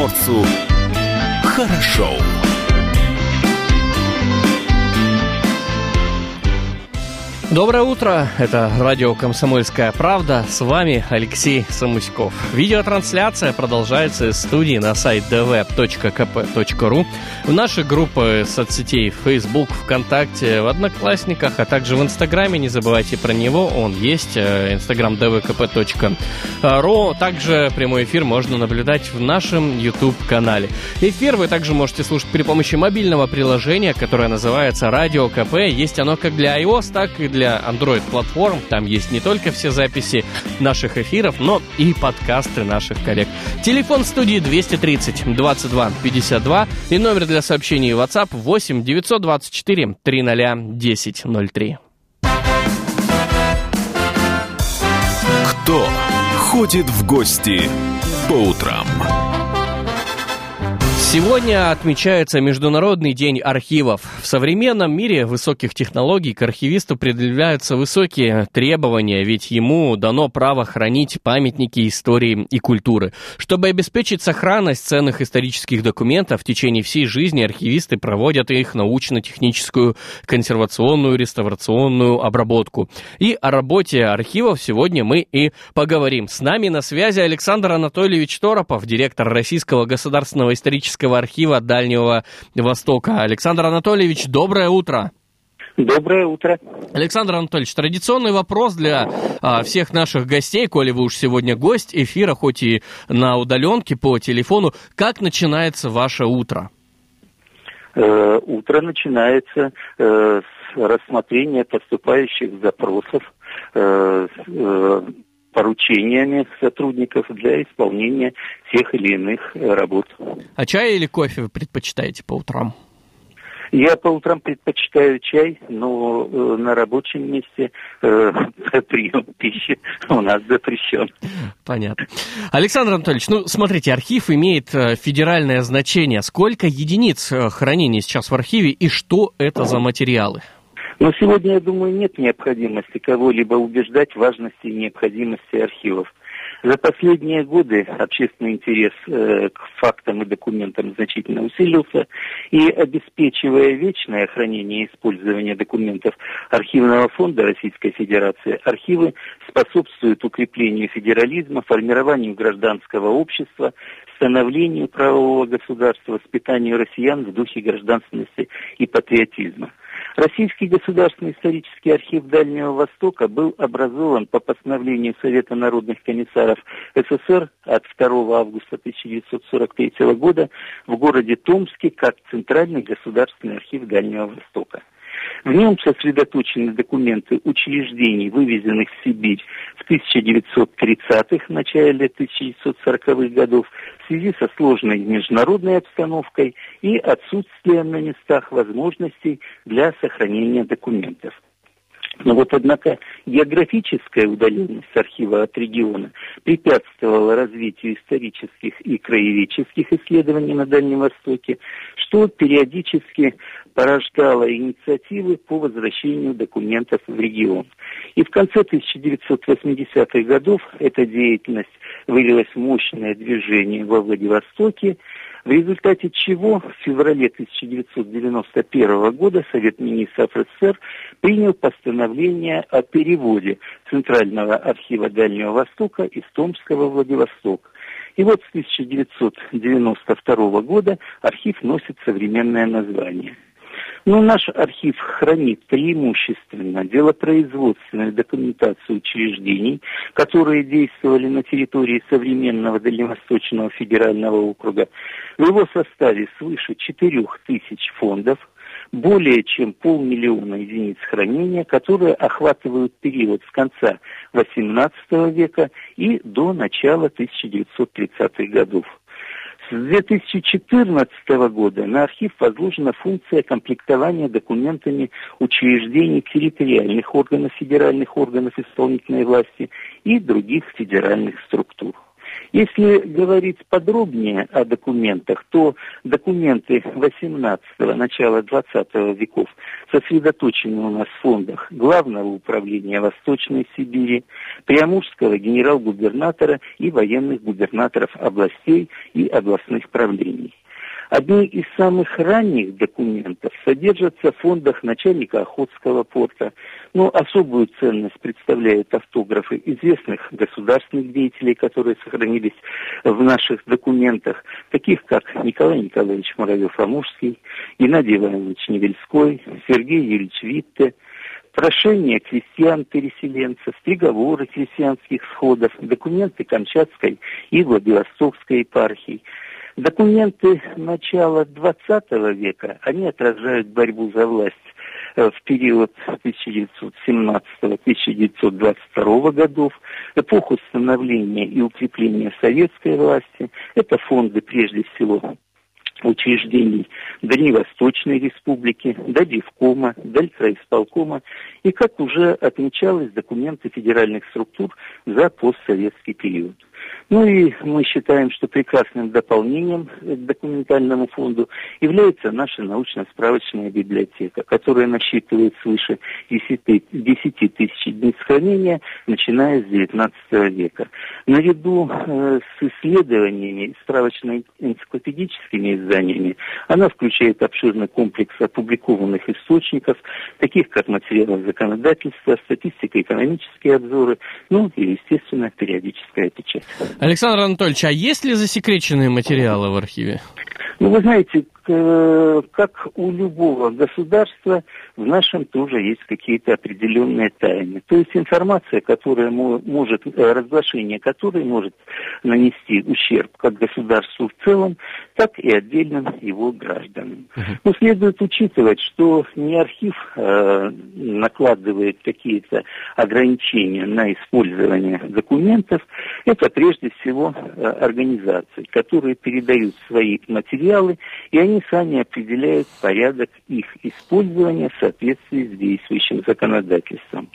приморцу хорошо. Доброе утро, это радио «Комсомольская правда», с вами Алексей Самуськов. Видеотрансляция продолжается из студии на сайт dv.kp.ru, в наши группы соцсетей Facebook, ВКонтакте, в Одноклассниках, а также в Инстаграме, не забывайте про него, он есть, э, инстаграм dvkp.ru, также прямой эфир можно наблюдать в нашем YouTube-канале. Эфир вы также можете слушать при помощи мобильного приложения, которое называется «Радио КП», есть оно как для iOS, так и для для Android-платформ. Там есть не только все записи наших эфиров, но и подкасты наших коллег. Телефон студии 230 22 52 и номер для сообщений WhatsApp 8 924 300 1003. Кто ходит в гости по утрам? Сегодня отмечается Международный день архивов. В современном мире высоких технологий к архивисту предъявляются высокие требования, ведь ему дано право хранить памятники истории и культуры. Чтобы обеспечить сохранность ценных исторических документов, в течение всей жизни архивисты проводят их научно-техническую, консервационную, реставрационную обработку. И о работе архивов сегодня мы и поговорим. С нами на связи Александр Анатольевич Торопов, директор Российского государственного исторического Исторического архива Дальнего Востока. Александр Анатольевич, доброе утро. Доброе утро. Александр Анатольевич, традиционный вопрос для а, всех наших гостей, коли вы уж сегодня гость эфира, хоть и на удаленке по телефону. Как начинается ваше утро? Э, утро начинается э, с рассмотрения поступающих запросов, э, э, поручениями сотрудников для исполнения тех или иных э, работ. А чай или кофе вы предпочитаете по утрам? Я по утрам предпочитаю чай, но э, на рабочем месте э, прием пищи у нас запрещен. Понятно. Александр Анатольевич, ну смотрите, архив имеет э, федеральное значение. Сколько единиц э, хранения сейчас в архиве и что это за материалы? Но сегодня, я думаю, нет необходимости кого-либо убеждать в важности и необходимости архивов. За последние годы общественный интерес э, к фактам и документам значительно усилился, и обеспечивая вечное хранение и использование документов Архивного фонда Российской Федерации, архивы способствуют укреплению федерализма, формированию гражданского общества, становлению правового государства, воспитанию россиян в духе гражданственности и патриотизма. Российский государственный исторический архив Дальнего Востока был образован по постановлению Совета народных комиссаров СССР от 2 августа 1943 года в городе Томске как Центральный государственный архив Дальнего Востока. В нем сосредоточены документы учреждений, вывезенных в Сибирь в 1930-х, начале 1940-х годов в связи со сложной международной обстановкой и отсутствием на местах возможностей для сохранения документов. Но вот, однако, географическая удаленность архива от региона препятствовала развитию исторических и краеведческих исследований на Дальнем Востоке, что периодически порождало инициативы по возвращению документов в регион. И в конце 1980-х годов эта деятельность вылилась в мощное движение во Владивостоке, в результате чего в феврале 1991 года Совет министров СССР принял постановление о переводе Центрального архива Дальнего Востока из Томского в Владивосток. И вот с 1992 года архив носит современное название – но наш архив хранит преимущественно делопроизводственную документацию учреждений, которые действовали на территории современного Дальневосточного федерального округа. В его составе свыше 4 тысяч фондов, более чем полмиллиона единиц хранения, которые охватывают период с конца XVIII века и до начала 1930-х годов. С 2014 года на архив возложена функция комплектования документами учреждений территориальных органов, федеральных органов исполнительной власти и других федеральных структур. Если говорить подробнее о документах, то документы 18-го, начала 20 веков сосредоточены у нас в фондах Главного управления Восточной Сибири, Приамурского генерал-губернатора и военных губернаторов областей и областных правлений. Одни из самых ранних документов содержатся в фондах начальника Охотского порта. Но особую ценность представляют автографы известных государственных деятелей, которые сохранились в наших документах, таких как Николай Николаевич Муравьев-Амурский, Геннадий Иванович Невельской, Сергей Юрьевич Витте, прошения крестьян-переселенцев, приговоры крестьянских сходов, документы Камчатской и Владивостокской епархии – Документы начала XX века, они отражают борьбу за власть э, в период 1917-1922 годов, эпоху становления и укрепления советской власти. Это фонды, прежде всего, учреждений Дальневосточной Республики, Дадивкома, Далькраисполкома и, как уже отмечалось, документы федеральных структур за постсоветский период. Ну и мы считаем, что прекрасным дополнением к документальному фонду является наша научно-справочная библиотека, которая насчитывает свыше 10, 10 тысяч единиц хранения, начиная с XIX века. Наряду э, с исследованиями справочно-энциклопедическими изданиями она включает обширный комплекс опубликованных источников, таких как материалы законодательства, статистика, экономические обзоры, ну и, естественно, периодическая печать. Александр Анатольевич, а есть ли засекреченные материалы в архиве? Ну, вы знаете, как у любого государства, в нашем тоже есть какие-то определенные тайны. То есть информация, которая может, э, разглашение которой может нанести ущерб как государству в целом, так и отдельным его гражданам. Но следует учитывать, что не архив э, накладывает какие-то ограничения на использование документов, это прежде всего э, организации, которые передают свои материалы, и они они сами определяют порядок их использования в соответствии с действующим законодательством.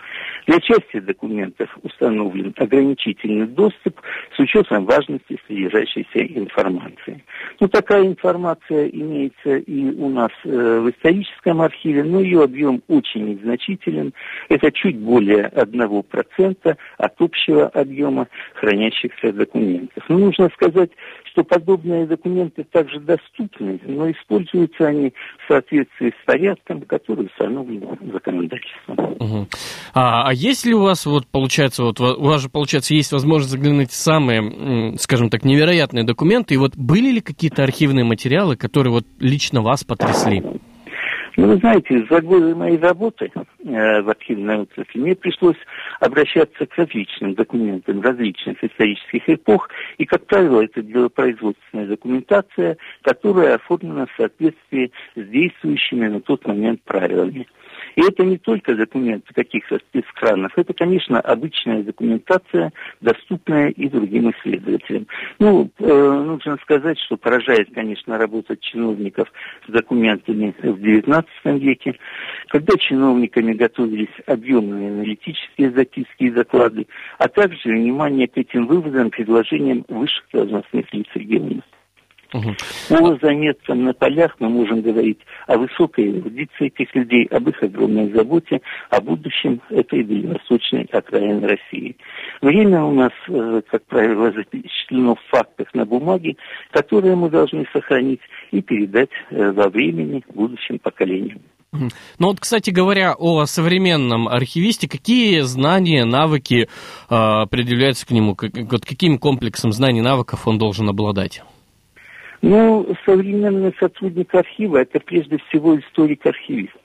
Для части документов установлен ограничительный доступ с учетом важности содержащейся информации. Ну, такая информация имеется и у нас э, в историческом архиве, но ее объем очень незначителен. Это чуть более 1% от общего объема хранящихся документов. Но нужно сказать, что подобные документы также доступны, но используются они в соответствии с порядком, который установлен законодательством. Угу. А, а есть ли у вас, вот получается, вот у вас же, получается, есть возможность заглянуть в самые, скажем так, невероятные документы, и вот были ли какие-то архивные материалы, которые вот лично вас потрясли? Ну, вы знаете, за годы моей работы э, в архивной отрасли мне пришлось обращаться к различным документам различных исторических эпох, и, как правило, это делопроизводственная документация, которая оформлена в соответствии с действующими на тот момент правилами. И это не только документы каких-то спецкранов, это, конечно, обычная документация, доступная и другим исследователям. Ну, э, нужно сказать, что поражает, конечно, работа чиновников с документами в XIX веке, когда чиновниками готовились объемные аналитические записки и доклады, а также внимание к этим выводам, предложениям высших должностных лиц региона. Угу. По заметкам на полях мы можем говорить о высокой эрудиции этих людей, об их огромной заботе, о будущем этой дальневосточной окраины России. Время у нас, э, как правило, запечатлено в фактах на бумаге, которые мы должны сохранить и передать э, во времени будущим поколениям. Ну вот, кстати говоря, о современном архивисте, какие знания, навыки э, предъявляются к нему? Как, вот каким комплексом знаний, навыков он должен обладать? Ну, современный сотрудник архива – это прежде всего историк-архивист.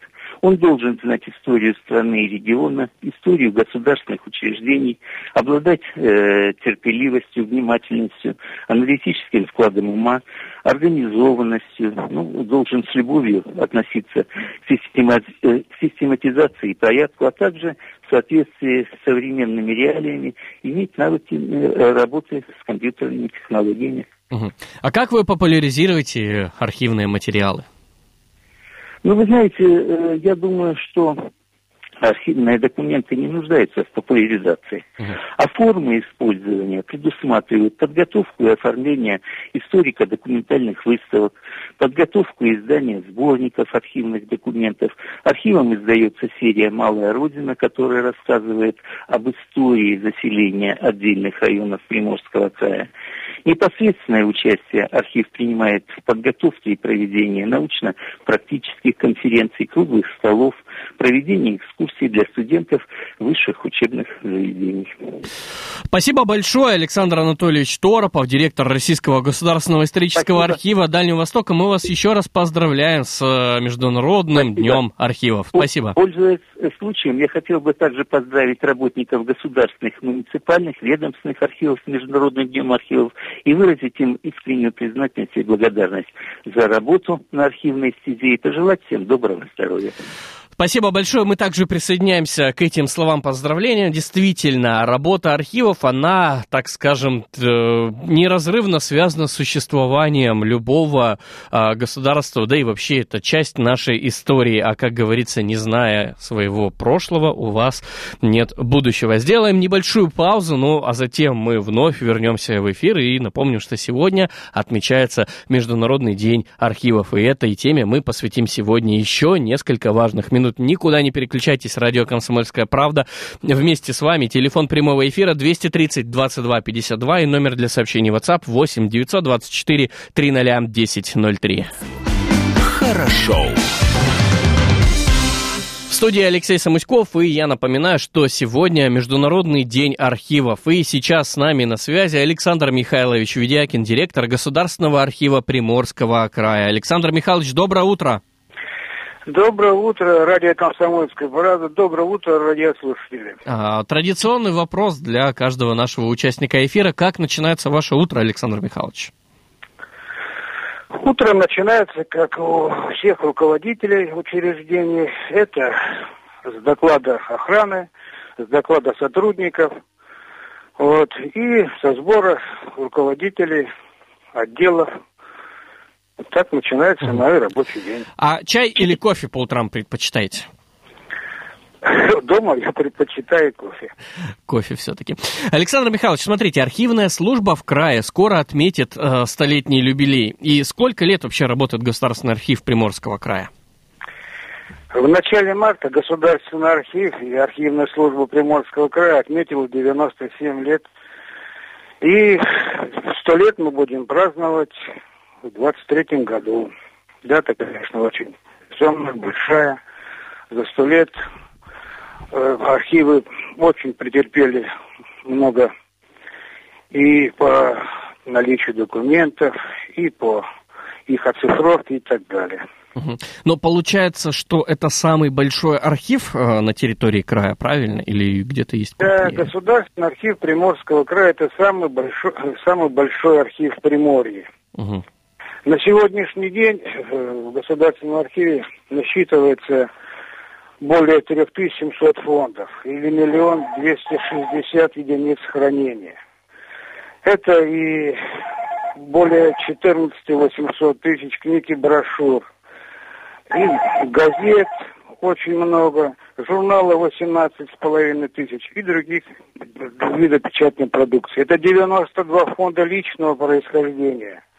Он должен знать историю страны и региона, историю государственных учреждений, обладать э, терпеливостью, внимательностью, аналитическим складом ума, организованностью, ну, должен с любовью относиться к, система, э, к систематизации и порядку, а также в соответствии с современными реалиями иметь навыки э, работы с компьютерными технологиями. Угу. А как вы популяризируете архивные материалы? Ну, вы знаете, э, я думаю, что архивные документы не нуждаются в популяризации. Uh-huh. А формы использования предусматривают подготовку и оформление историко-документальных выставок, подготовку и издание сборников архивных документов. Архивом издается серия «Малая Родина», которая рассказывает об истории заселения отдельных районов Приморского края. Непосредственное участие архив принимает в подготовке и проведении научно-практических конференций, круглых столов, проведении экскурсий для студентов высших учебных заведений. Спасибо большое, Александр Анатольевич Торопов, директор Российского государственного исторического Спасибо. архива Дальнего Востока. Мы вас еще раз поздравляем с э, Международным Спасибо. днем архивов. Спасибо. Пользуясь случаем, я хотел бы также поздравить работников государственных, муниципальных, ведомственных архивов с Международным днем архивов и выразить им искреннюю признательность и благодарность за работу на архивной стезе и пожелать всем доброго здоровья. Спасибо большое. Мы также присоединяемся к этим словам поздравления. Действительно, работа архивов, она, так скажем, неразрывно связана с существованием любого а, государства, да и вообще это часть нашей истории. А как говорится, не зная своего прошлого, у вас нет будущего. Сделаем небольшую паузу, ну а затем мы вновь вернемся в эфир и напомню, что сегодня отмечается Международный день архивов. И этой теме мы посвятим сегодня еще несколько важных минут минут. Никуда не переключайтесь. Радио «Комсомольская правда». Вместе с вами. Телефон прямого эфира 230 22 52 и номер для сообщений WhatsApp 8 924 300 1003. Хорошо. В студии Алексей Самуськов, и я напоминаю, что сегодня Международный день архивов. И сейчас с нами на связи Александр Михайлович Ведякин, директор Государственного архива Приморского края. Александр Михайлович, доброе утро. Доброе утро, радио «Комсомольская правда». Доброе утро, радиослушатели. А, традиционный вопрос для каждого нашего участника эфира. Как начинается ваше утро, Александр Михайлович? Утро начинается, как у всех руководителей учреждений. Это с доклада охраны, с доклада сотрудников, вот, и со сбора руководителей отделов так начинается угу. мой рабочий день. А чай или кофе по утрам предпочитаете? Дома я предпочитаю кофе. Кофе все-таки. Александр Михайлович, смотрите, архивная служба в крае скоро отметит э, столетний юбилей. И сколько лет вообще работает Государственный архив Приморского края? В начале марта Государственный архив и архивная служба Приморского края отметила 97 лет. И сто лет мы будем праздновать в 23 году. Дата, конечно, очень темная, большая. За сто лет э, архивы очень претерпели много и по наличию документов, и по их оцифровке и так далее. Но получается, что это самый большой архив э, на территории края, правильно? Или где-то есть? Да, Государственный архив Приморского края это самый большой, самый большой архив Приморья. Угу. На сегодняшний день э, в Государственном архиве насчитывается более 3700 фондов или миллион двести шестьдесят единиц хранения. Это и более 14 800 тысяч книг и брошюр, и газет очень много, журналы 18 с половиной тысяч и других видов печатной продукции. Это 92 фонда личного происхождения –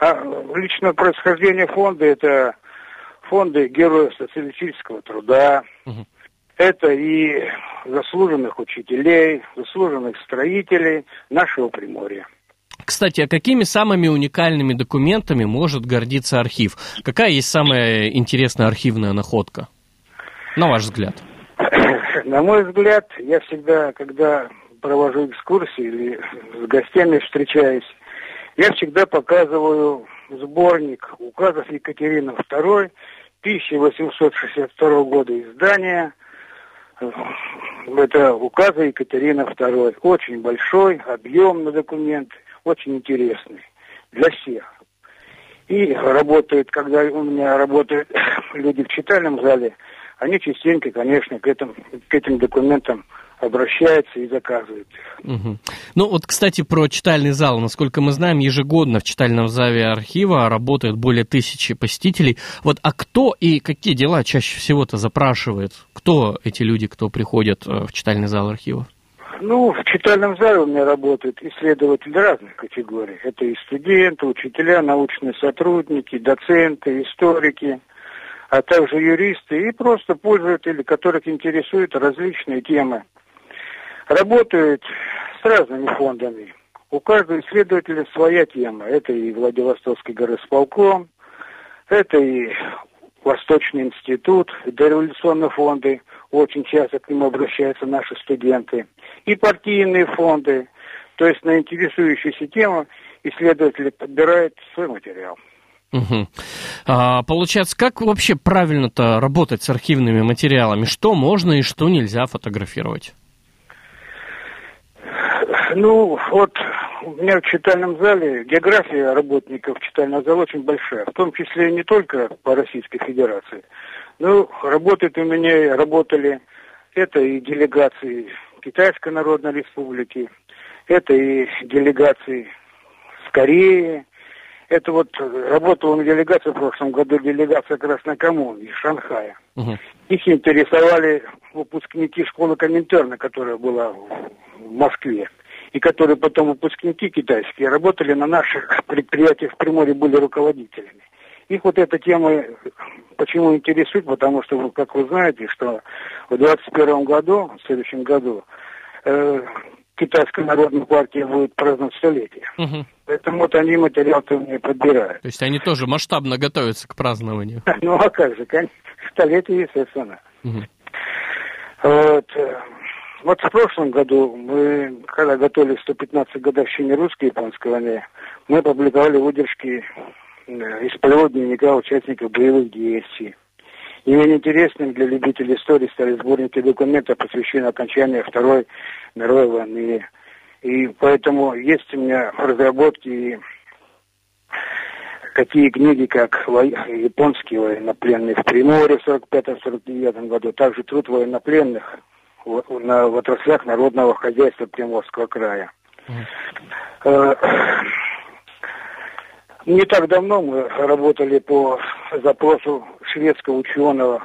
а личное происхождение фонда это фонды героев социалистического труда. Угу. Это и заслуженных учителей, заслуженных строителей нашего Приморья. Кстати, а какими самыми уникальными документами может гордиться архив? Какая есть самая интересная архивная находка, на ваш взгляд? На мой взгляд, я всегда, когда провожу экскурсии или с гостями встречаюсь, я всегда показываю сборник указов Екатерины II 1862 года издания. Это указы Екатерины II. Очень большой, объемный документ, очень интересный для всех. И работает, когда у меня работают люди в читальном зале, они частенько, конечно, к этим, к этим документам обращается и заказывает Угу. Ну вот, кстати, про читальный зал. Насколько мы знаем, ежегодно в читальном зале архива работают более тысячи посетителей. Вот, а кто и какие дела чаще всего-то запрашивает? Кто эти люди, кто приходят э, в читальный зал архива? Ну, в читальном зале у меня работают исследователи разных категорий. Это и студенты, учителя, научные сотрудники, доценты, историки, а также юристы и просто пользователи, которых интересуют различные темы. Работают с разными фондами. У каждого исследователя своя тема. Это и Владивостокский горосполком, это и Восточный институт, дореволюционные фонды, очень часто к ним обращаются наши студенты, и партийные фонды. То есть на интересующуюся тему исследователи подбирают свой материал. Угу. А, получается, как вообще правильно-то работать с архивными материалами? Что можно и что нельзя фотографировать? Ну, вот у меня в читальном зале география работников читального зала очень большая, в том числе не только по Российской Федерации. Ну, работают у меня, работали, это и делегации Китайской Народной Республики, это и делегации с Кореи, это вот работала на делегации в прошлом году, делегация Красной Коммуны из Шанхая. Угу. Их интересовали выпускники школы Коминтерна, которая была в Москве и которые потом выпускники китайские работали на наших предприятиях в Приморье, были руководителями. Их вот эта тема почему интересует, потому что, как вы знаете, что в 2021 году, в следующем году, э, Китайская народная партия будет праздновать столетие. Угу. Поэтому вот они материал-то мне подбирают. То есть они тоже масштабно готовятся к празднованию. Ну а как же, столетие, естественно. Угу. Вот. Э, вот в прошлом году мы, когда готовили 115 годовщине русско-японской войны, мы опубликовали выдержки э, из полевого дневника участников боевых действий. И менее интересным для любителей истории стали сборники документов, посвященные окончанию Второй мировой войны. И поэтому есть у меня в разработке такие книги, как японские военнопленные в Приморье в 45-49 году, также труд военнопленных в отраслях народного хозяйства Приморского края. Mm. Не так давно мы работали по запросу шведского ученого,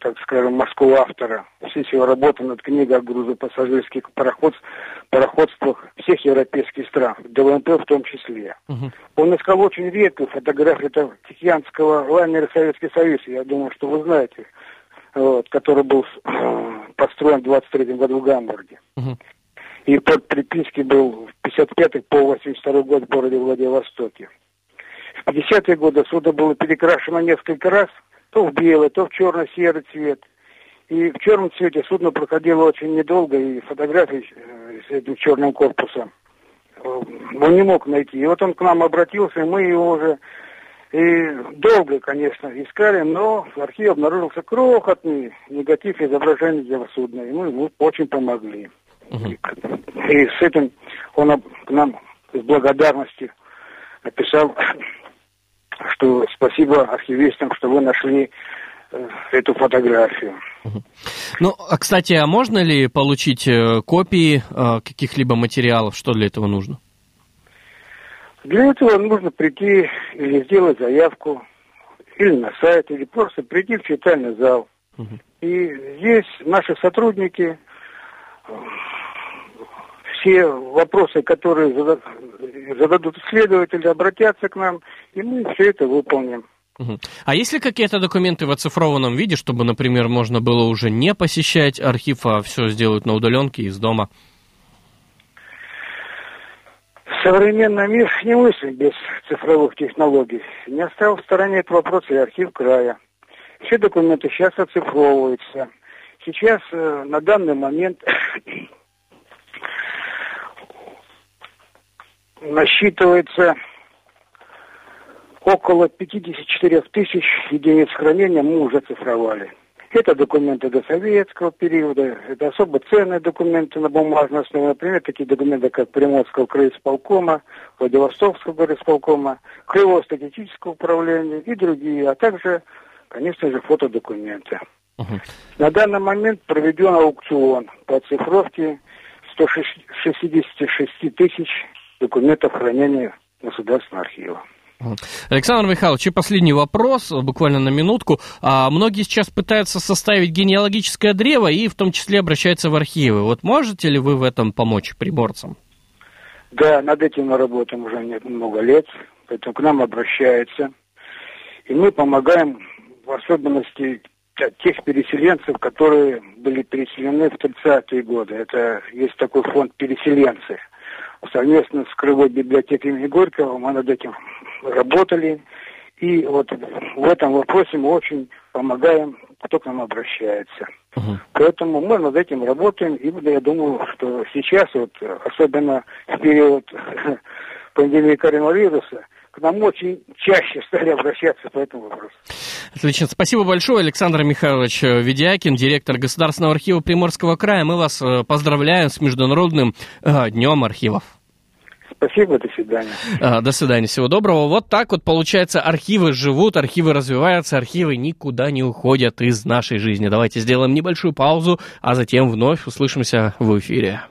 так скажем, морского автора. Все его работы над книгой о грузопассажирских пароход, пароходствах всех европейских стран, ДВМП в том числе. Uh-huh. Он искал очень редкую фотографию этого Тихьянского лайнера Советский Союз. Я думаю, что вы знаете вот, который был э, построен в 23 году в Гамбурге. Угу. И под приписки был в 55 по 82 год в городе Владивостоке. В 50-е годы судно было перекрашено несколько раз, то в белый, то в черно-серый цвет. И в черном цвете судно проходило очень недолго, и фотографии э, с этим черным корпусом э, он не мог найти. И вот он к нам обратился, и мы его уже и долго, конечно, искали, но в архиве обнаружился крохотный негатив изображения этого судна. И мы ему очень помогли. Угу. И, и с этим он к нам с благодарностью написал, что спасибо архивистам, что вы нашли э, эту фотографию. Ну, а кстати, а можно ли получить э, копии э, каких-либо материалов? Что для этого нужно? Для этого нужно прийти или сделать заявку, или на сайт, или просто прийти в читальный зал. Угу. И здесь наши сотрудники все вопросы, которые зададут исследователи, обратятся к нам, и мы все это выполним. А есть ли какие-то документы в оцифрованном виде, чтобы, например, можно было уже не посещать архив, а все сделать на удаленке из дома? Современный мир не мыслит без цифровых технологий. Не оставил в стороне этот вопрос и архив края. Все документы сейчас оцифровываются. Сейчас, э, на данный момент, насчитывается около 54 тысяч единиц хранения мы уже цифровали. Это документы до советского периода, это особо ценные документы на бумажной основе, например, такие документы, как Приморского краисполкома, Владивостокского горисполкома, Краевого статистического управления и другие, а также, конечно же, фотодокументы. Угу. На данный момент проведен аукцион по оцифровке 166 тысяч документов хранения Государственного архива. Александр Михайлович, и последний вопрос, буквально на минутку. А, многие сейчас пытаются составить генеалогическое древо и в том числе обращаются в архивы. Вот можете ли вы в этом помочь приборцам? Да, над этим мы работаем уже много лет, поэтому к нам обращаются. И мы помогаем, в особенности тех переселенцев, которые были переселены в 30-е годы. Это есть такой фонд переселенцы. Совместно с Крылой библиотекой имени Горького мы над этим работали. И вот в этом вопросе мы очень помогаем, кто к нам обращается. Угу. Поэтому мы над этим работаем. И я думаю, что сейчас, вот, особенно в период пандемии коронавируса, к нам очень чаще стали обращаться по этому вопросу. Отлично. Спасибо большое, Александр Михайлович Ведякин, директор Государственного архива Приморского края. Мы вас э, поздравляем с Международным э, днем архивов. Спасибо, до свидания. А, до свидания, всего доброго. Вот так вот, получается, архивы живут, архивы развиваются, архивы никуда не уходят из нашей жизни. Давайте сделаем небольшую паузу, а затем вновь услышимся в эфире.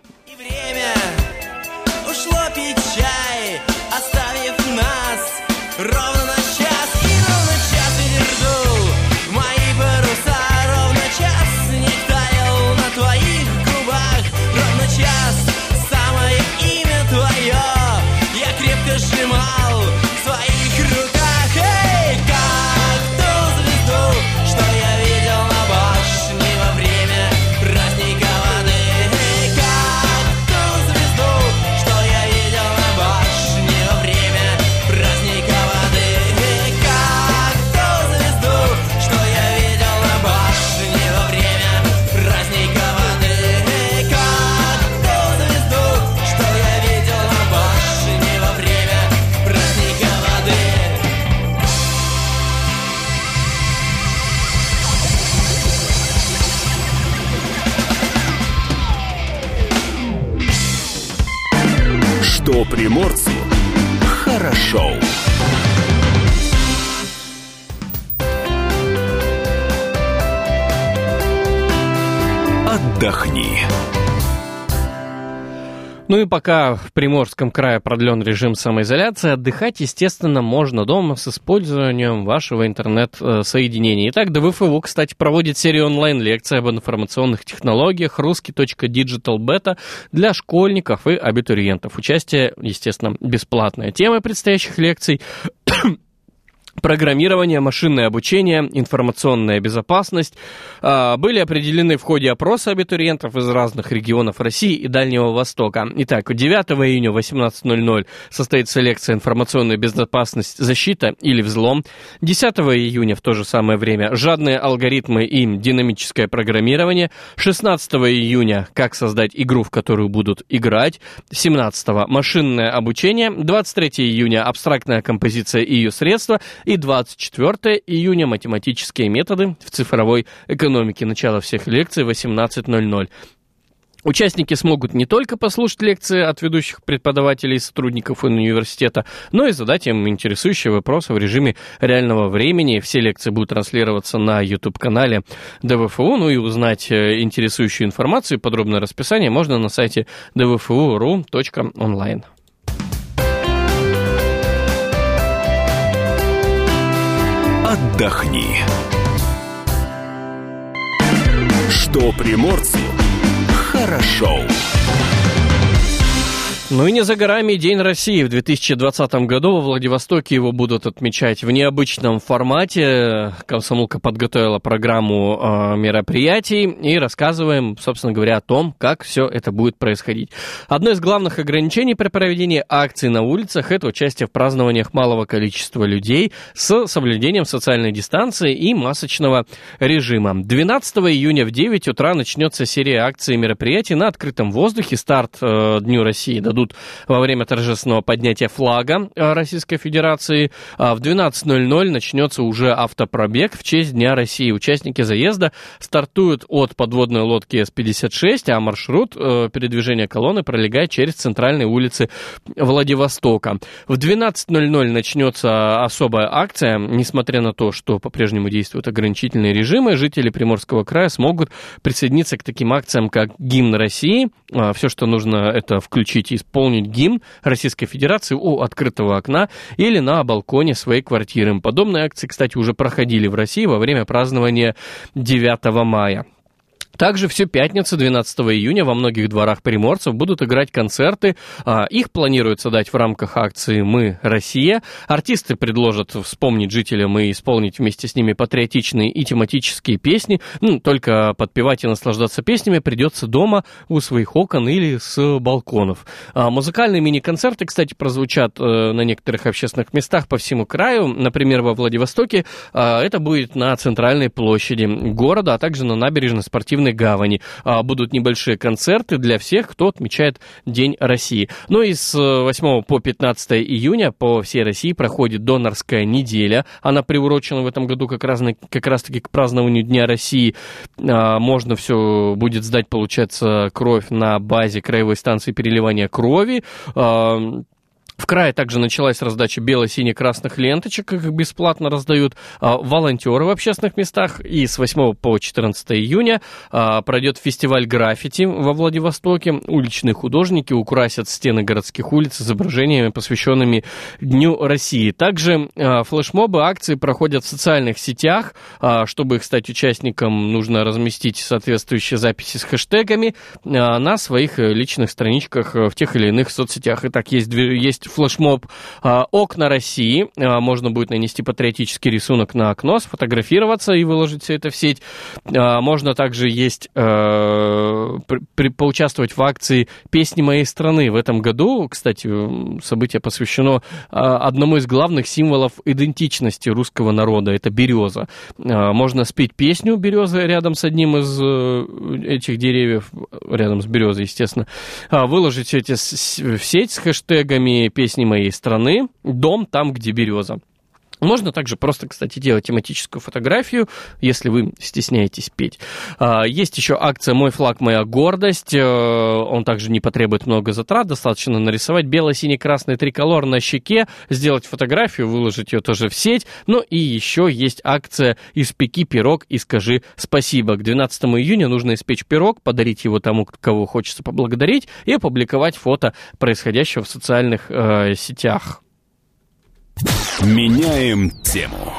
И пока в Приморском крае продлен режим самоизоляции, отдыхать, естественно, можно дома с использованием вашего интернет-соединения. Итак, ДВФУ, кстати, проводит серию онлайн-лекций об информационных технологиях русский.digital для школьников и абитуриентов. Участие, естественно, бесплатная. Тема предстоящих лекций программирование, машинное обучение, информационная безопасность а, были определены в ходе опроса абитуриентов из разных регионов России и Дальнего Востока. Итак, 9 июня в 18.00 состоится лекция «Информационная безопасность, защита или взлом». 10 июня в то же самое время «Жадные алгоритмы и динамическое программирование». 16 июня «Как создать игру, в которую будут играть». 17 «Машинное обучение». 23 июня «Абстрактная композиция и ее средства». И 24 июня математические методы в цифровой экономике. Начало всех лекций 18.00. Участники смогут не только послушать лекции от ведущих преподавателей и сотрудников университета, но и задать им интересующие вопросы в режиме реального времени. Все лекции будут транслироваться на YouTube-канале ДВФУ. Ну и узнать э, интересующую информацию и подробное расписание можно на сайте dvfu.ru.online. отдохни. Что приморцу хорошо. Ну и не за горами День России. В 2020 году во Владивостоке его будут отмечать в необычном формате. Комсомолка подготовила программу э, мероприятий и рассказываем, собственно говоря, о том, как все это будет происходить. Одно из главных ограничений при проведении акций на улицах – это участие в празднованиях малого количества людей с соблюдением социальной дистанции и масочного режима. 12 июня в 9 утра начнется серия акций и мероприятий на открытом воздухе. Старт э, Дню России дадут пройдут во время торжественного поднятия флага Российской Федерации. А в 12.00 начнется уже автопробег в честь Дня России. Участники заезда стартуют от подводной лодки С-56, а маршрут э, передвижения колонны пролегает через центральные улицы Владивостока. В 12.00 начнется особая акция. Несмотря на то, что по-прежнему действуют ограничительные режимы, жители Приморского края смогут присоединиться к таким акциям, как гимн России. А, Все, что нужно, это включить и исполнить гимн Российской Федерации у открытого окна или на балконе своей квартиры. Подобные акции, кстати, уже проходили в России во время празднования 9 мая. Также всю пятницу, 12 июня, во многих дворах приморцев будут играть концерты. А, их планируется дать в рамках акции «Мы, Россия». Артисты предложат вспомнить жителям и исполнить вместе с ними патриотичные и тематические песни. Ну, только подпевать и наслаждаться песнями придется дома, у своих окон или с балконов. А музыкальные мини-концерты, кстати, прозвучат э, на некоторых общественных местах по всему краю. Например, во Владивостоке а, это будет на центральной площади города, а также на набережной спортивной спортивной гавани. А, будут небольшие концерты для всех, кто отмечает День России. Ну и с 8 по 15 июня по всей России проходит донорская неделя. Она приурочена в этом году как раз, как раз таки к празднованию Дня России. А, можно все будет сдать, получается, кровь на базе краевой станции переливания крови. В крае также началась раздача бело-сине-красных ленточек, их бесплатно раздают а, волонтеры в общественных местах. И с 8 по 14 июня а, пройдет фестиваль граффити во Владивостоке. Уличные художники украсят стены городских улиц изображениями, посвященными Дню России. Также а, флешмобы, акции проходят в социальных сетях. Чтобы их стать участником, нужно разместить соответствующие записи с хэштегами на своих личных страничках в тех или иных соцсетях. Итак, есть, есть флешмоб а, «Окна России». А, можно будет нанести патриотический рисунок на окно, сфотографироваться и выложить все это в сеть. А, можно также есть, при, поучаствовать в акции «Песни моей страны». В этом году, кстати, событие посвящено одному из главных символов идентичности русского народа. Это береза. Можно спеть песню березы рядом с одним из э, этих деревьев, рядом с березой, естественно. Выложить все это в сеть с хэштегами песни моей страны, дом там, где береза. Можно также просто, кстати, делать тематическую фотографию, если вы стесняетесь петь. А, есть еще акция «Мой флаг, моя гордость». Э, он также не потребует много затрат. Достаточно нарисовать бело-синий-красный триколор на щеке, сделать фотографию, выложить ее тоже в сеть. Ну и еще есть акция «Испеки пирог и скажи спасибо». К 12 июня нужно испечь пирог, подарить его тому, кого хочется поблагодарить, и опубликовать фото происходящего в социальных э, сетях. Меняем тему.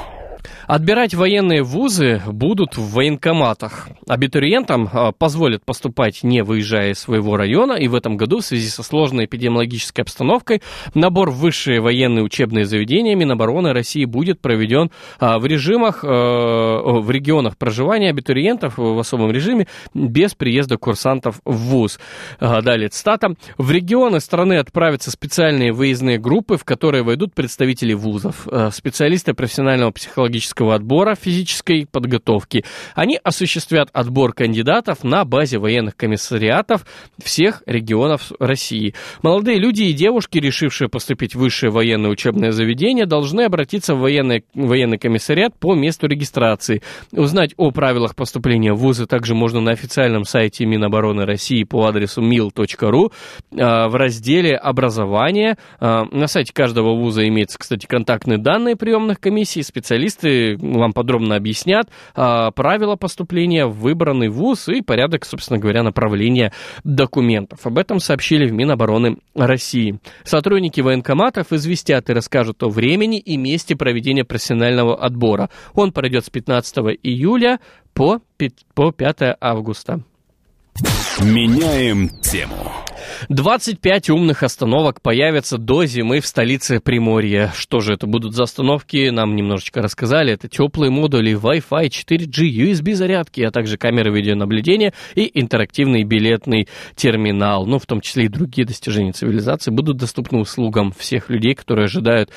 Отбирать военные вузы будут в военкоматах. Абитуриентам а, позволят поступать, не выезжая из своего района, и в этом году в связи со сложной эпидемиологической обстановкой набор в высшие военные учебные заведения Минобороны России будет проведен а, в режимах, а, в регионах проживания абитуриентов в особом режиме без приезда курсантов в вуз. Далее цитата. В регионы страны отправятся специальные выездные группы, в которые войдут представители вузов, специалисты профессионального психологического физического отбора, физической подготовки. Они осуществят отбор кандидатов на базе военных комиссариатов всех регионов России. Молодые люди и девушки, решившие поступить в высшее военное учебное заведение, должны обратиться в военный, военный комиссариат по месту регистрации. Узнать о правилах поступления в вузы также можно на официальном сайте Минобороны России по адресу mil.ru а, в разделе «Образование». А, на сайте каждого вуза имеются, кстати, контактные данные приемных комиссий, специалисты вам подробно объяснят а, правила поступления в выбранный вуз и порядок, собственно говоря, направления документов. Об этом сообщили в Минобороны России. Сотрудники военкоматов известят и расскажут о времени и месте проведения профессионального отбора. Он пройдет с 15 июля по, по 5 августа. Меняем тему. 25 умных остановок появятся до зимы в столице Приморья. Что же это будут за остановки, нам немножечко рассказали. Это теплые модули Wi-Fi, 4G, USB-зарядки, а также камеры видеонаблюдения и интерактивный билетный терминал. Ну, в том числе и другие достижения цивилизации будут доступны услугам всех людей, которые ожидают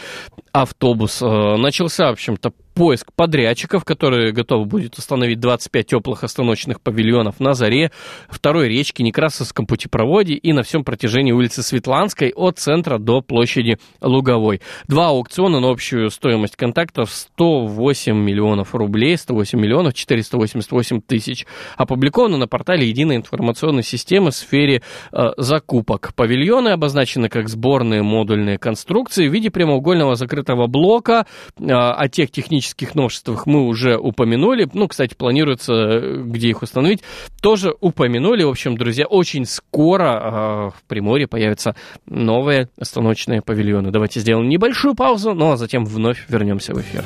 автобус. Э, начался, в общем-то, поиск подрядчиков, которые готовы будет установить 25 теплых остановочных павильонов на Заре, второй речке, Некрасовском путепроводе и на всем протяжении улицы Светланской от центра до площади Луговой. Два аукциона на общую стоимость контактов 108 миллионов рублей, 108 миллионов 488 тысяч. Опубликовано на портале Единой информационной системы в сфере э, закупок. Павильоны обозначены как сборные модульные конструкции в виде прямоугольного закрытого блока. Э, о тех технических новшествах мы уже упомянули. Ну, кстати, планируется, э, где их установить, тоже упомянули. В общем, друзья, очень скоро э, в Приморье появятся новые остановочные павильоны. Давайте сделаем небольшую паузу, ну а затем вновь вернемся в эфир.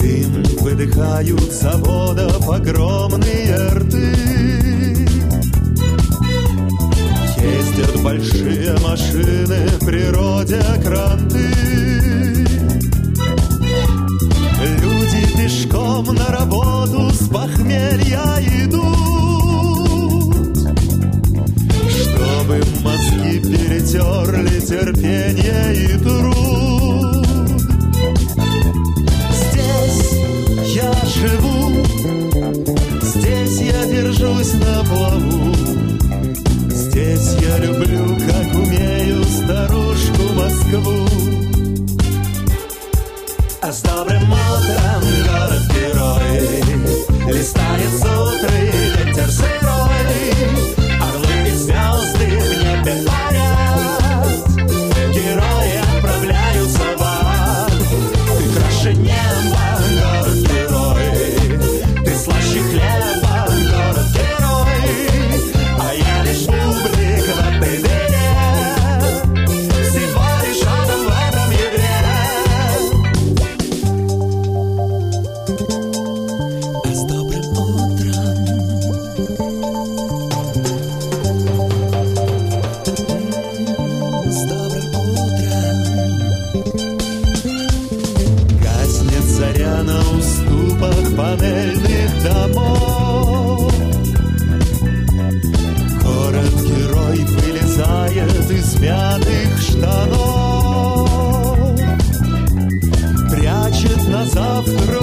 Дым выдыхают заводов огромные рты Ездят большие машины, природе кранты. Люди пешком на работу с похмелья идут. Чтобы мозги перетерли терпение и труд вылезает из мятых штанов. Прячет на завтра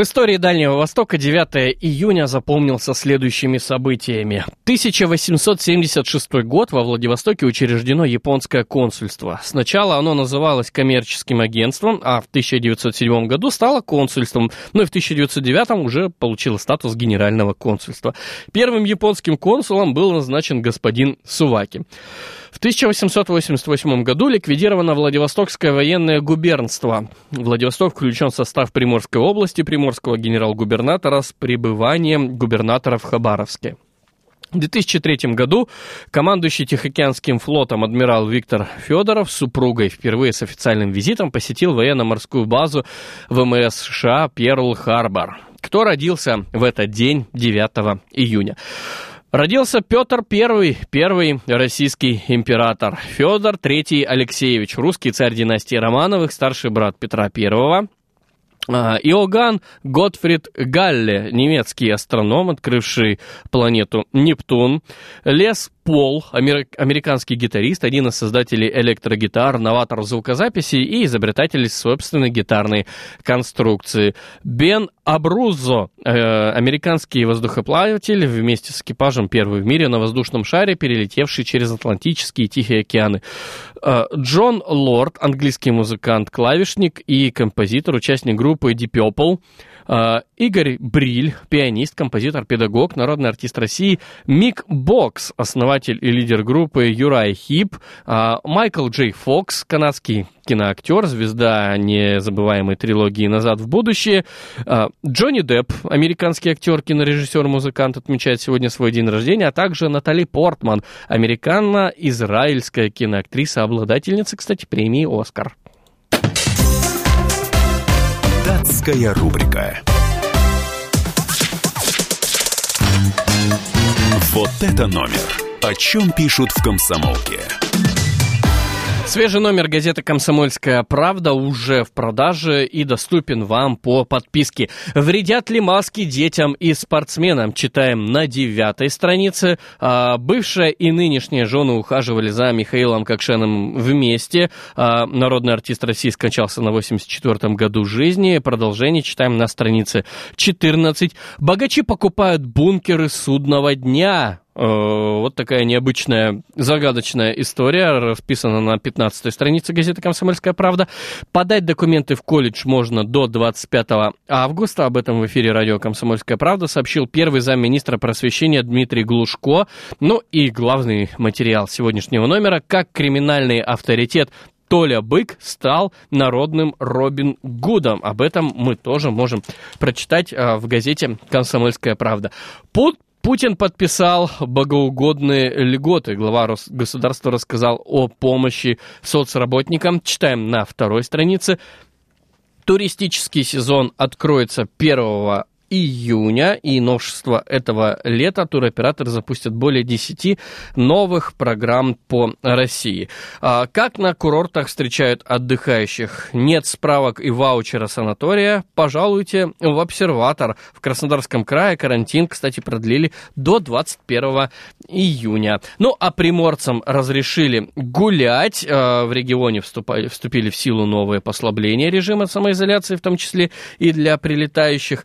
В истории Дальнего Востока 9 июня запомнился следующими событиями. 1876 год во Владивостоке учреждено японское консульство. Сначала оно называлось коммерческим агентством, а в 1907 году стало консульством, но и в 1909 уже получило статус генерального консульства. Первым японским консулом был назначен господин Суваки. В 1888 году ликвидировано Владивостокское военное губернство. Владивосток включен в состав Приморской области Приморского генерал-губернатора с пребыванием губернатора в Хабаровске. В 2003 году командующий Тихоокеанским флотом адмирал Виктор Федоров с супругой впервые с официальным визитом посетил военно-морскую базу ВМС США Перл-Харбор. Кто родился в этот день, 9 июня? Родился Петр I, первый российский император. Федор III Алексеевич, русский царь династии Романовых, старший брат Петра I. А, Иоганн Готфрид Галле, немецкий астроном, открывший планету Нептун. Лес Пол, американский гитарист, один из создателей электрогитар, новатор звукозаписи и изобретатель собственной гитарной конструкции. Бен Абрузо, э, американский воздухоплаватель, вместе с экипажем первый в мире на воздушном шаре, перелетевший через Атлантические и Тихие океаны. Э, Джон Лорд, английский музыкант, клавишник и композитор, участник группы Deep Purple. Э, Игорь Бриль, пианист, композитор, педагог, народный артист России. Мик Бокс, основатель и лидер группы Юрай Хип. Э, Майкл Джей Фокс, канадский киноактер, звезда незабываемой трилогии «Назад в будущее». Джонни Депп, американский актер, кинорежиссер, музыкант, отмечает сегодня свой день рождения, а также Натали Портман, американо-израильская киноактриса, обладательница, кстати, премии «Оскар». Датская рубрика. Вот это номер. О чем пишут в комсомолке. Свежий номер газеты «Комсомольская правда» уже в продаже и доступен вам по подписке. Вредят ли маски детям и спортсменам? Читаем на девятой странице. А, бывшая и нынешняя жены ухаживали за Михаилом Кокшеном вместе. А, народный артист России скончался на 84-м году жизни. Продолжение читаем на странице 14. Богачи покупают бункеры судного дня. Э, вот такая необычная, загадочная история, расписана на 15 странице газеты «Комсомольская правда». Подать документы в колледж можно до 25 августа. Об этом в эфире радио «Комсомольская правда» сообщил первый замминистра просвещения Дмитрий Глушко. Ну и главный материал сегодняшнего номера «Как криминальный авторитет Толя Бык стал народным Робин Гудом. Об этом мы тоже можем прочитать э, в газете «Комсомольская правда». Под Путин подписал богоугодные льготы. Глава государства рассказал о помощи соцработникам. Читаем на второй странице. Туристический сезон откроется 1 июня. И новшество этого лета туроператоры запустят более 10 новых программ по России. А как на курортах встречают отдыхающих? Нет справок и ваучера санатория? Пожалуйте в обсерватор. В Краснодарском крае карантин, кстати, продлили до 21 июня. Ну, а приморцам разрешили гулять. А, в регионе вступили в силу новые послабления режима самоизоляции, в том числе и для прилетающих.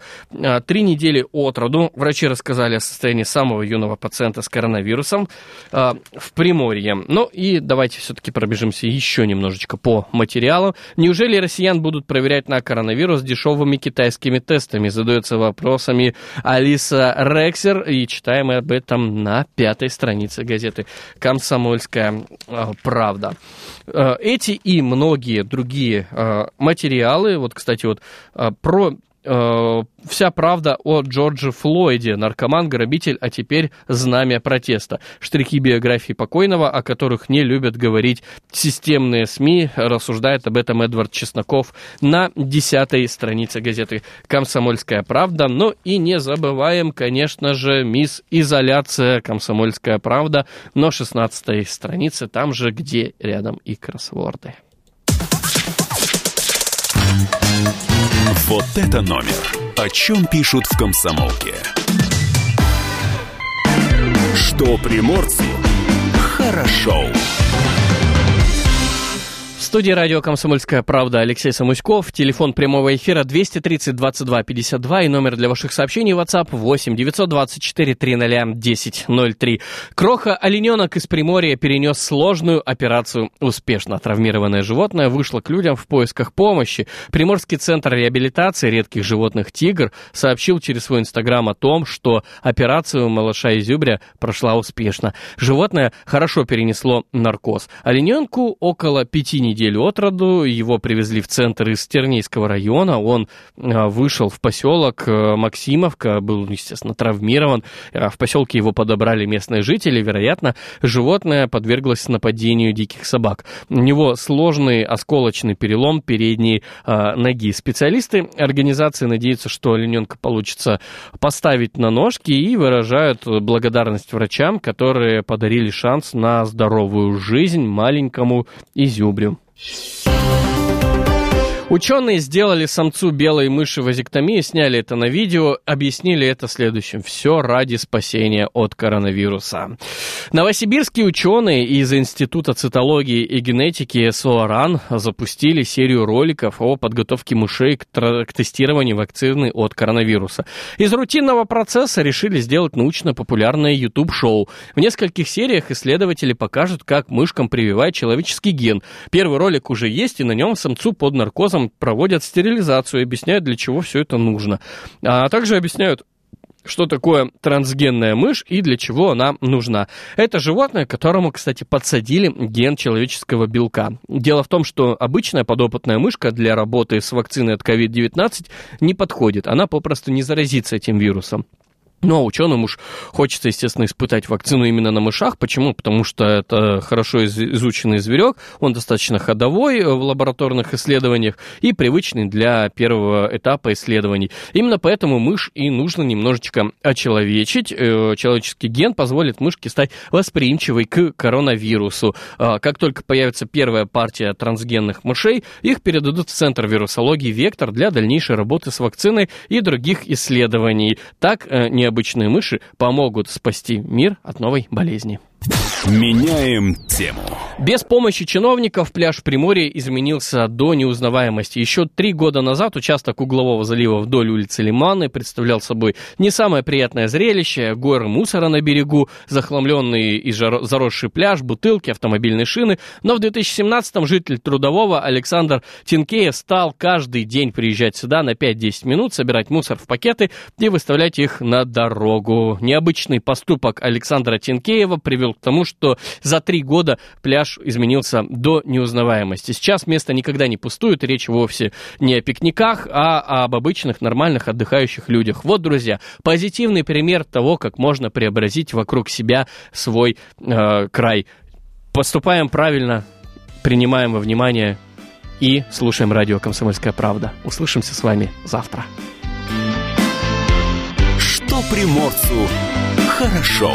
Три недели от роду врачи рассказали о состоянии самого юного пациента с коронавирусом э, в Приморье. Ну и давайте все-таки пробежимся еще немножечко по материалу. Неужели россиян будут проверять на коронавирус дешевыми китайскими тестами? Задается вопросами Алиса Рексер. И читаем об этом на пятой странице газеты «Комсомольская э, правда». Э, эти и многие другие материалы, вот, кстати, вот про э, вся правда о Джордже Флойде, наркоман-грабитель, а теперь знамя протеста. Штрихи биографии покойного, о которых не любят говорить системные СМИ, рассуждает об этом Эдвард Чесноков на десятой странице газеты «Комсомольская правда». Ну и не забываем, конечно же, мисс Изоляция «Комсомольская правда» на 16 странице, там же, где рядом и кроссворды. Вот это номер. О чем пишут в комсомолке. Что приморцу хорошо. Студии радио «Комсомольская правда» Алексей Самуськов. Телефон прямого эфира 230 22 52 и номер для ваших сообщений WhatsApp 8 924 300 1003. Кроха-олененок из Приморья перенес сложную операцию успешно. Травмированное животное вышло к людям в поисках помощи. Приморский центр реабилитации редких животных «Тигр» сообщил через свой инстаграм о том, что операцию малыша Изюбря прошла успешно. Животное хорошо перенесло наркоз. Олененку около пяти неделю от роду. Его привезли в центр из Тернейского района. Он а, вышел в поселок э, Максимовка, был, естественно, травмирован. А в поселке его подобрали местные жители. Вероятно, животное подверглось нападению диких собак. У него сложный осколочный перелом передней а, ноги. Специалисты организации надеются, что олененка получится поставить на ножки и выражают благодарность врачам, которые подарили шанс на здоровую жизнь маленькому изюбрю. Shh. Ученые сделали самцу белой мыши вазектомии, сняли это на видео, объяснили это следующим. Все ради спасения от коронавируса. Новосибирские ученые из Института цитологии и генетики СОАРАН запустили серию роликов о подготовке мышей к, к тестированию вакцины от коронавируса. Из рутинного процесса решили сделать научно-популярное YouTube-шоу. В нескольких сериях исследователи покажут, как мышкам прививать человеческий ген. Первый ролик уже есть, и на нем самцу под наркозом образом проводят стерилизацию объясняют, для чего все это нужно. А также объясняют, что такое трансгенная мышь и для чего она нужна. Это животное, которому, кстати, подсадили ген человеческого белка. Дело в том, что обычная подопытная мышка для работы с вакциной от COVID-19 не подходит. Она попросту не заразится этим вирусом. Ну, а ученым уж хочется, естественно, испытать вакцину именно на мышах. Почему? Потому что это хорошо изученный зверек, он достаточно ходовой в лабораторных исследованиях и привычный для первого этапа исследований. Именно поэтому мышь и нужно немножечко очеловечить. Э, человеческий ген позволит мышке стать восприимчивой к коронавирусу. А, как только появится первая партия трансгенных мышей, их передадут в Центр вирусологии «Вектор» для дальнейшей работы с вакциной и других исследований. Так э, не необычные мыши помогут спасти мир от новой болезни. Меняем тему. Без помощи чиновников пляж в Приморье изменился до неузнаваемости. Еще три года назад участок углового залива вдоль улицы Лиманы представлял собой не самое приятное зрелище. Горы мусора на берегу, захламленный и заросший пляж, бутылки, автомобильные шины. Но в 2017-м житель Трудового Александр Тинкеев стал каждый день приезжать сюда на 5-10 минут, собирать мусор в пакеты и выставлять их на дорогу. Необычный поступок Александра Тинкеева привел к тому, что за три года пляж изменился до неузнаваемости. Сейчас место никогда не пустует, речь вовсе не о пикниках, а об обычных нормальных отдыхающих людях. Вот, друзья, позитивный пример того, как можно преобразить вокруг себя свой э, край. Поступаем правильно, принимаем во внимание и слушаем радио «Комсомольская правда». Услышимся с вами завтра. Что приморцу хорошо.